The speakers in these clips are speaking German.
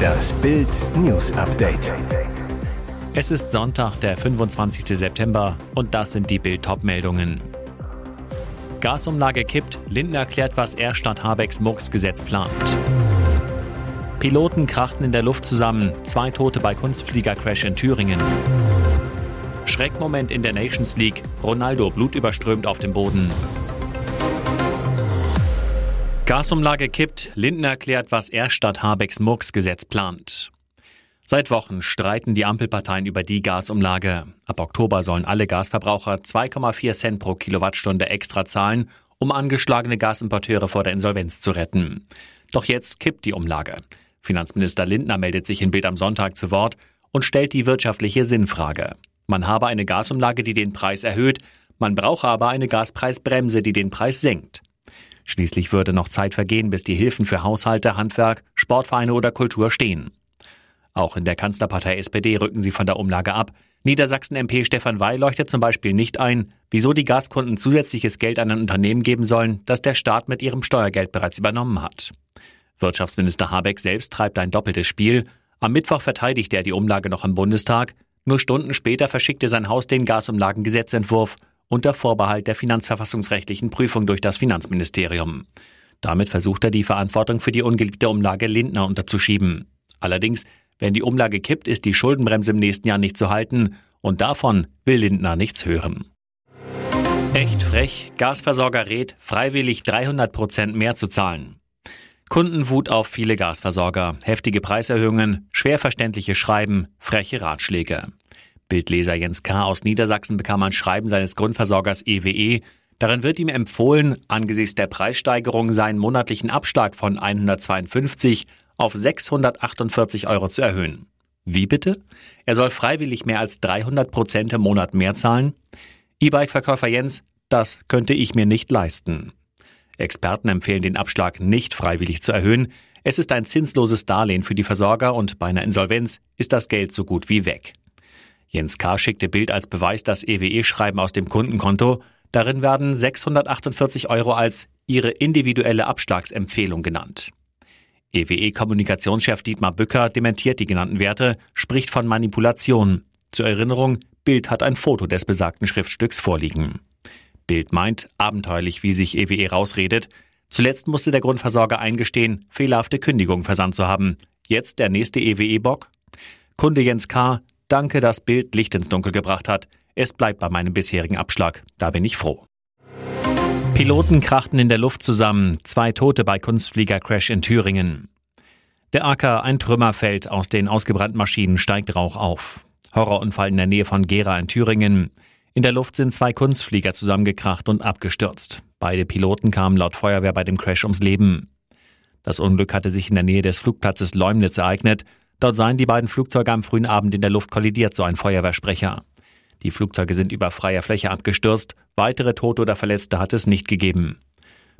Das Bild News Update. Es ist Sonntag, der 25. September und das sind die Bild meldungen Gasumlage kippt, Lindner erklärt, was er statt Habecks Murks-Gesetz plant. Piloten krachten in der Luft zusammen, zwei Tote bei Kunstfliegercrash in Thüringen. Schreckmoment in der Nations League, Ronaldo blutüberströmt auf dem Boden. Gasumlage kippt, Lindner erklärt, was er statt Habecks Murks-Gesetz plant. Seit Wochen streiten die Ampelparteien über die Gasumlage. Ab Oktober sollen alle Gasverbraucher 2,4 Cent pro Kilowattstunde extra zahlen, um angeschlagene Gasimporteure vor der Insolvenz zu retten. Doch jetzt kippt die Umlage. Finanzminister Lindner meldet sich in Bild am Sonntag zu Wort und stellt die wirtschaftliche Sinnfrage. Man habe eine Gasumlage, die den Preis erhöht, man brauche aber eine Gaspreisbremse, die den Preis senkt. Schließlich würde noch Zeit vergehen, bis die Hilfen für Haushalte, Handwerk, Sportvereine oder Kultur stehen. Auch in der Kanzlerpartei SPD rücken sie von der Umlage ab. Niedersachsen-MP Stefan Weil leuchtet zum Beispiel nicht ein, wieso die Gaskunden zusätzliches Geld an ein Unternehmen geben sollen, das der Staat mit ihrem Steuergeld bereits übernommen hat. Wirtschaftsminister Habeck selbst treibt ein doppeltes Spiel. Am Mittwoch verteidigte er die Umlage noch im Bundestag. Nur Stunden später verschickte sein Haus den Gasumlagengesetzentwurf unter Vorbehalt der finanzverfassungsrechtlichen Prüfung durch das Finanzministerium. Damit versucht er die Verantwortung für die ungeliebte Umlage Lindner unterzuschieben. Allerdings, wenn die Umlage kippt, ist die Schuldenbremse im nächsten Jahr nicht zu halten und davon will Lindner nichts hören. Echt frech, Gasversorger rät, freiwillig 300 Prozent mehr zu zahlen. Kundenwut auf viele Gasversorger, heftige Preiserhöhungen, schwer verständliche Schreiben, freche Ratschläge. Bildleser Jens K. aus Niedersachsen bekam ein Schreiben seines Grundversorgers EWE. E. Darin wird ihm empfohlen, angesichts der Preissteigerung seinen monatlichen Abschlag von 152 auf 648 Euro zu erhöhen. Wie bitte? Er soll freiwillig mehr als 300 Prozent im Monat mehr zahlen? E-Bike-Verkäufer Jens, das könnte ich mir nicht leisten. Experten empfehlen den Abschlag nicht freiwillig zu erhöhen. Es ist ein zinsloses Darlehen für die Versorger und bei einer Insolvenz ist das Geld so gut wie weg. Jens K. schickte Bild als Beweis das EWE-Schreiben aus dem Kundenkonto. Darin werden 648 Euro als ihre individuelle Abschlagsempfehlung genannt. EWE-Kommunikationschef Dietmar Bücker dementiert die genannten Werte, spricht von Manipulation. Zur Erinnerung, Bild hat ein Foto des besagten Schriftstücks vorliegen. Bild meint, abenteuerlich, wie sich EWE rausredet. Zuletzt musste der Grundversorger eingestehen, fehlerhafte Kündigungen versandt zu haben. Jetzt der nächste EWE-Bock? Kunde Jens K. Danke, dass Bild Licht ins Dunkel gebracht hat. Es bleibt bei meinem bisherigen Abschlag. Da bin ich froh. Piloten krachten in der Luft zusammen. Zwei Tote bei Kunstfliegercrash in Thüringen. Der Acker, ein Trümmerfeld, aus den ausgebrannten Maschinen steigt Rauch auf. Horrorunfall in der Nähe von Gera in Thüringen. In der Luft sind zwei Kunstflieger zusammengekracht und abgestürzt. Beide Piloten kamen laut Feuerwehr bei dem Crash ums Leben. Das Unglück hatte sich in der Nähe des Flugplatzes Leumnitz ereignet. Dort seien die beiden Flugzeuge am frühen Abend in der Luft kollidiert, so ein Feuerwehrsprecher. Die Flugzeuge sind über freier Fläche abgestürzt. Weitere Tote oder Verletzte hat es nicht gegeben.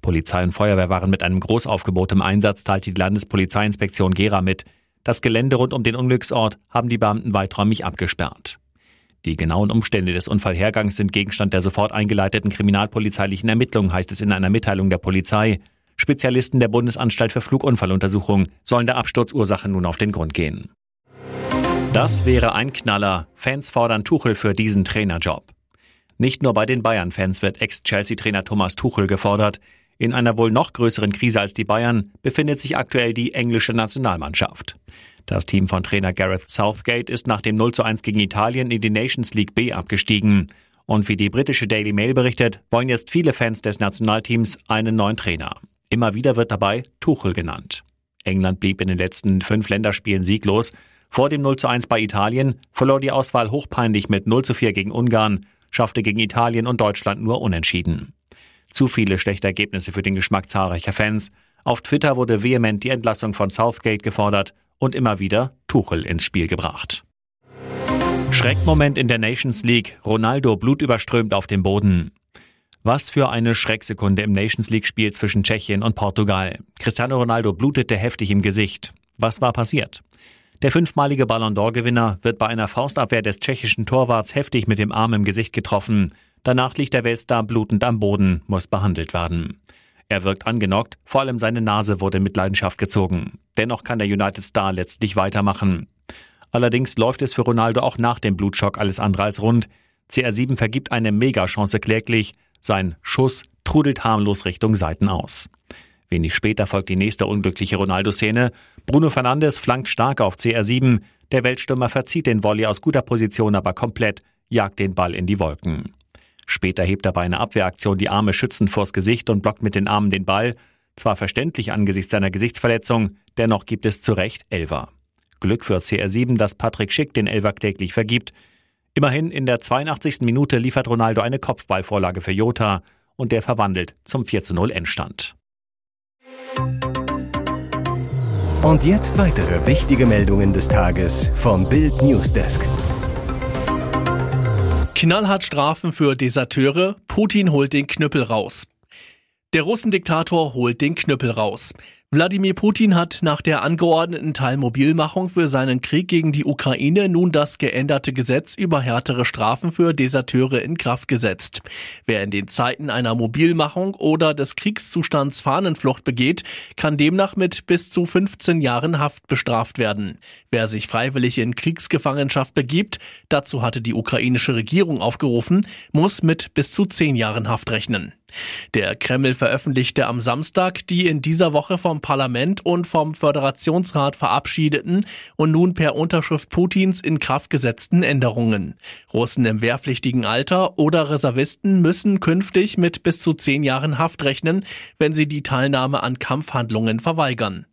Polizei und Feuerwehr waren mit einem Großaufgebot im Einsatz, teilte die Landespolizeiinspektion Gera mit. Das Gelände rund um den Unglücksort haben die Beamten weiträumig abgesperrt. Die genauen Umstände des Unfallhergangs sind Gegenstand der sofort eingeleiteten kriminalpolizeilichen Ermittlungen, heißt es in einer Mitteilung der Polizei. Spezialisten der Bundesanstalt für Flugunfalluntersuchung sollen der Absturzursache nun auf den Grund gehen. Das wäre ein Knaller. Fans fordern Tuchel für diesen Trainerjob. Nicht nur bei den Bayern-Fans wird Ex-Chelsea-Trainer Thomas Tuchel gefordert. In einer wohl noch größeren Krise als die Bayern befindet sich aktuell die englische Nationalmannschaft. Das Team von Trainer Gareth Southgate ist nach dem 0 zu 1 gegen Italien in die Nations League B abgestiegen. Und wie die britische Daily Mail berichtet, wollen jetzt viele Fans des Nationalteams einen neuen Trainer. Immer wieder wird dabei Tuchel genannt. England blieb in den letzten fünf Länderspielen sieglos. Vor dem 0 zu 1 bei Italien verlor die Auswahl hochpeinlich mit 0 zu 4 gegen Ungarn, schaffte gegen Italien und Deutschland nur unentschieden. Zu viele schlechte Ergebnisse für den Geschmack zahlreicher Fans. Auf Twitter wurde vehement die Entlassung von Southgate gefordert und immer wieder Tuchel ins Spiel gebracht. Schreckmoment in der Nations League. Ronaldo blutüberströmt auf dem Boden. Was für eine Schrecksekunde im Nations League-Spiel zwischen Tschechien und Portugal. Cristiano Ronaldo blutete heftig im Gesicht. Was war passiert? Der fünfmalige Ballon d'Or-Gewinner wird bei einer Faustabwehr des tschechischen Torwarts heftig mit dem Arm im Gesicht getroffen. Danach liegt der Weltstar blutend am Boden, muss behandelt werden. Er wirkt angenockt, vor allem seine Nase wurde mit Leidenschaft gezogen. Dennoch kann der United Star letztlich weitermachen. Allerdings läuft es für Ronaldo auch nach dem Blutschock alles andere als rund. CR7 vergibt eine Megachance kläglich. Sein Schuss trudelt harmlos Richtung Seiten aus. Wenig später folgt die nächste unglückliche Ronaldo-Szene. Bruno Fernandes flankt stark auf CR7. Der Weltstürmer verzieht den Volley aus guter Position aber komplett, jagt den Ball in die Wolken. Später hebt er bei einer Abwehraktion die Arme schützend vors Gesicht und blockt mit den Armen den Ball. Zwar verständlich angesichts seiner Gesichtsverletzung, dennoch gibt es zu Recht Elfer. Glück für CR7, dass Patrick Schick den Elfer kläglich vergibt. Immerhin in der 82. Minute liefert Ronaldo eine Kopfballvorlage für Jota und der verwandelt zum 4-0 Endstand. Und jetzt weitere wichtige Meldungen des Tages vom Bild Newsdesk. Knallhart Strafen für Deserteure, Putin holt den Knüppel raus. Der Russendiktator holt den Knüppel raus. Wladimir Putin hat nach der angeordneten Teilmobilmachung für seinen Krieg gegen die Ukraine nun das geänderte Gesetz über härtere Strafen für Deserteure in Kraft gesetzt. Wer in den Zeiten einer Mobilmachung oder des Kriegszustands Fahnenflucht begeht, kann demnach mit bis zu 15 Jahren Haft bestraft werden. Wer sich freiwillig in Kriegsgefangenschaft begibt, dazu hatte die ukrainische Regierung aufgerufen, muss mit bis zu 10 Jahren Haft rechnen. Der Kreml veröffentlichte am Samstag die in dieser Woche vom Parlament und vom Föderationsrat verabschiedeten und nun per Unterschrift Putins in Kraft gesetzten Änderungen. Russen im wehrpflichtigen Alter oder Reservisten müssen künftig mit bis zu zehn Jahren Haft rechnen, wenn sie die Teilnahme an Kampfhandlungen verweigern.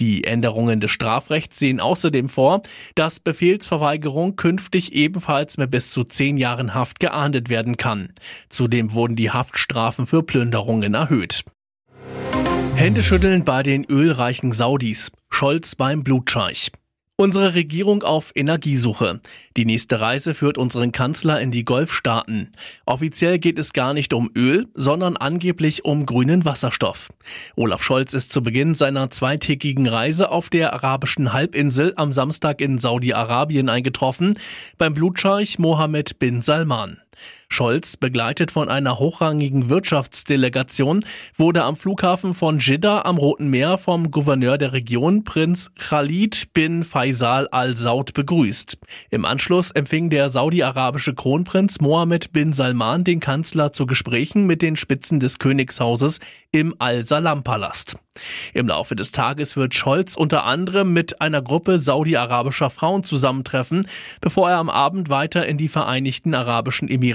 Die Änderungen des Strafrechts sehen außerdem vor, dass Befehlsverweigerung künftig ebenfalls mit bis zu zehn Jahren Haft geahndet werden kann. Zudem wurden die Haftstrafen für Plünderungen erhöht. Händeschütteln bei den ölreichen Saudis. Scholz beim Blutscheich. Unsere Regierung auf Energiesuche. Die nächste Reise führt unseren Kanzler in die Golfstaaten. Offiziell geht es gar nicht um Öl, sondern angeblich um grünen Wasserstoff. Olaf Scholz ist zu Beginn seiner zweitägigen Reise auf der arabischen Halbinsel am Samstag in Saudi-Arabien eingetroffen, beim Blutscheich Mohammed bin Salman. Scholz, begleitet von einer hochrangigen Wirtschaftsdelegation, wurde am Flughafen von Jeddah am Roten Meer vom Gouverneur der Region, Prinz Khalid bin Faisal al-Saud, begrüßt. Im Anschluss empfing der saudi-arabische Kronprinz Mohammed bin Salman den Kanzler zu Gesprächen mit den Spitzen des Königshauses im Al-Salam-Palast. Im Laufe des Tages wird Scholz unter anderem mit einer Gruppe saudi-arabischer Frauen zusammentreffen, bevor er am Abend weiter in die Vereinigten Arabischen Emirate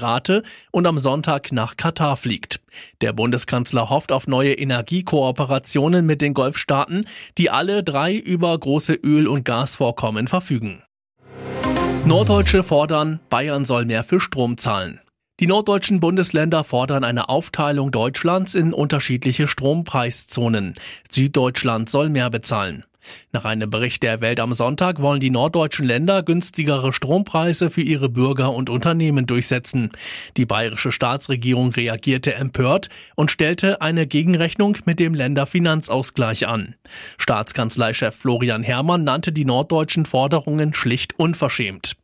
und am Sonntag nach Katar fliegt. Der Bundeskanzler hofft auf neue Energiekooperationen mit den Golfstaaten, die alle drei über große Öl- und Gasvorkommen verfügen. Norddeutsche fordern, Bayern soll mehr für Strom zahlen. Die norddeutschen Bundesländer fordern eine Aufteilung Deutschlands in unterschiedliche Strompreiszonen. Süddeutschland soll mehr bezahlen. Nach einem Bericht der Welt am Sonntag wollen die norddeutschen Länder günstigere Strompreise für ihre Bürger und Unternehmen durchsetzen. Die bayerische Staatsregierung reagierte empört und stellte eine Gegenrechnung mit dem Länderfinanzausgleich an. Staatskanzleichef Florian Herrmann nannte die norddeutschen Forderungen schlicht unverschämt.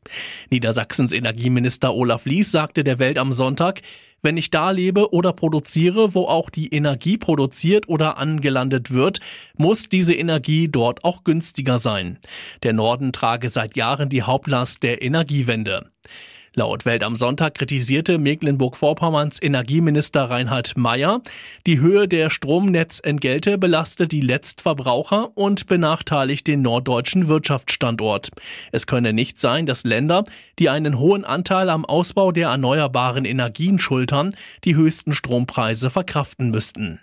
Niedersachsens Energieminister Olaf Lies sagte der Welt am Sonntag, wenn ich da lebe oder produziere, wo auch die Energie produziert oder angelandet wird, muss diese Energie dort auch günstiger sein. Der Norden trage seit Jahren die Hauptlast der Energiewende. Laut Welt am Sonntag kritisierte Mecklenburg-Vorpommerns Energieminister Reinhard Mayer, die Höhe der Stromnetzentgelte belastet die Letztverbraucher und benachteiligt den norddeutschen Wirtschaftsstandort. Es könne nicht sein, dass Länder, die einen hohen Anteil am Ausbau der erneuerbaren Energien schultern, die höchsten Strompreise verkraften müssten.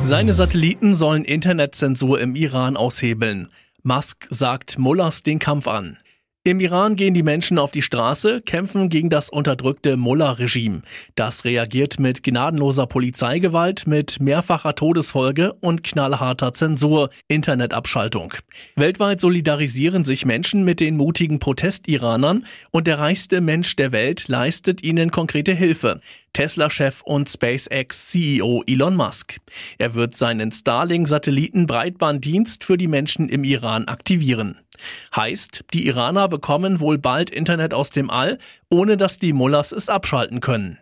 Seine Satelliten sollen Internetzensur im Iran aushebeln. Musk sagt Mullers den Kampf an. Im Iran gehen die Menschen auf die Straße, kämpfen gegen das unterdrückte Mullah-Regime. Das reagiert mit gnadenloser Polizeigewalt, mit mehrfacher Todesfolge und knallharter Zensur, Internetabschaltung. Weltweit solidarisieren sich Menschen mit den mutigen Protestiranern und der reichste Mensch der Welt leistet ihnen konkrete Hilfe. Tesla-Chef und SpaceX-CEO Elon Musk. Er wird seinen Starlink-Satelliten Breitbanddienst für die Menschen im Iran aktivieren. Heißt, die Iraner bekommen wohl bald Internet aus dem All, ohne dass die Mullahs es abschalten können.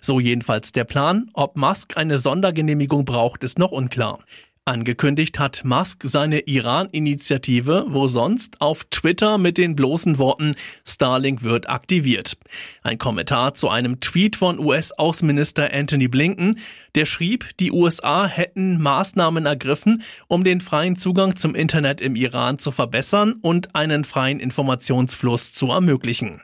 So jedenfalls der Plan. Ob Musk eine Sondergenehmigung braucht, ist noch unklar. Angekündigt hat Musk seine Iran-Initiative, wo sonst auf Twitter mit den bloßen Worten Starlink wird aktiviert. Ein Kommentar zu einem Tweet von US-Außenminister Anthony Blinken, der schrieb, die USA hätten Maßnahmen ergriffen, um den freien Zugang zum Internet im Iran zu verbessern und einen freien Informationsfluss zu ermöglichen.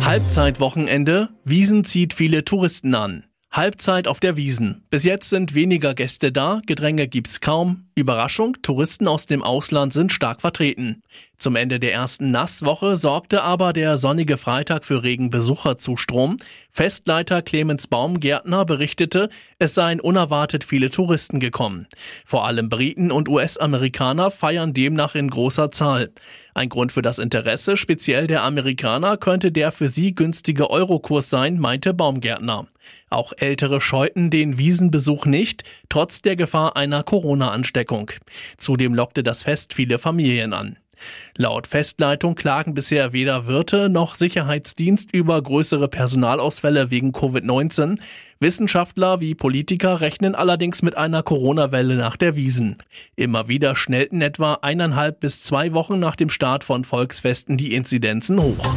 Halbzeitwochenende, Wiesen zieht viele Touristen an. Halbzeit auf der Wiesen. Bis jetzt sind weniger Gäste da, Gedränge gibt's kaum. Überraschung, Touristen aus dem Ausland sind stark vertreten. Zum Ende der ersten Nasswoche sorgte aber der sonnige Freitag für regen Besucherzustrom. Festleiter Clemens Baumgärtner berichtete, es seien unerwartet viele Touristen gekommen. Vor allem Briten und US-Amerikaner feiern demnach in großer Zahl. Ein Grund für das Interesse speziell der Amerikaner könnte der für sie günstige Eurokurs sein, meinte Baumgärtner. Auch Ältere scheuten den Wiesenbesuch nicht, trotz der Gefahr einer Corona-Ansteckung. Zudem lockte das Fest viele Familien an. Laut Festleitung klagen bisher weder Wirte noch Sicherheitsdienst über größere Personalausfälle wegen Covid-19. Wissenschaftler wie Politiker rechnen allerdings mit einer Corona-Welle nach der Wiesen. Immer wieder schnellten etwa eineinhalb bis zwei Wochen nach dem Start von Volksfesten die Inzidenzen hoch.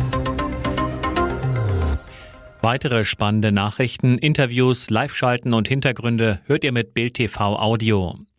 Weitere spannende Nachrichten, Interviews, Live-Schalten und Hintergründe hört ihr mit Bild TV Audio.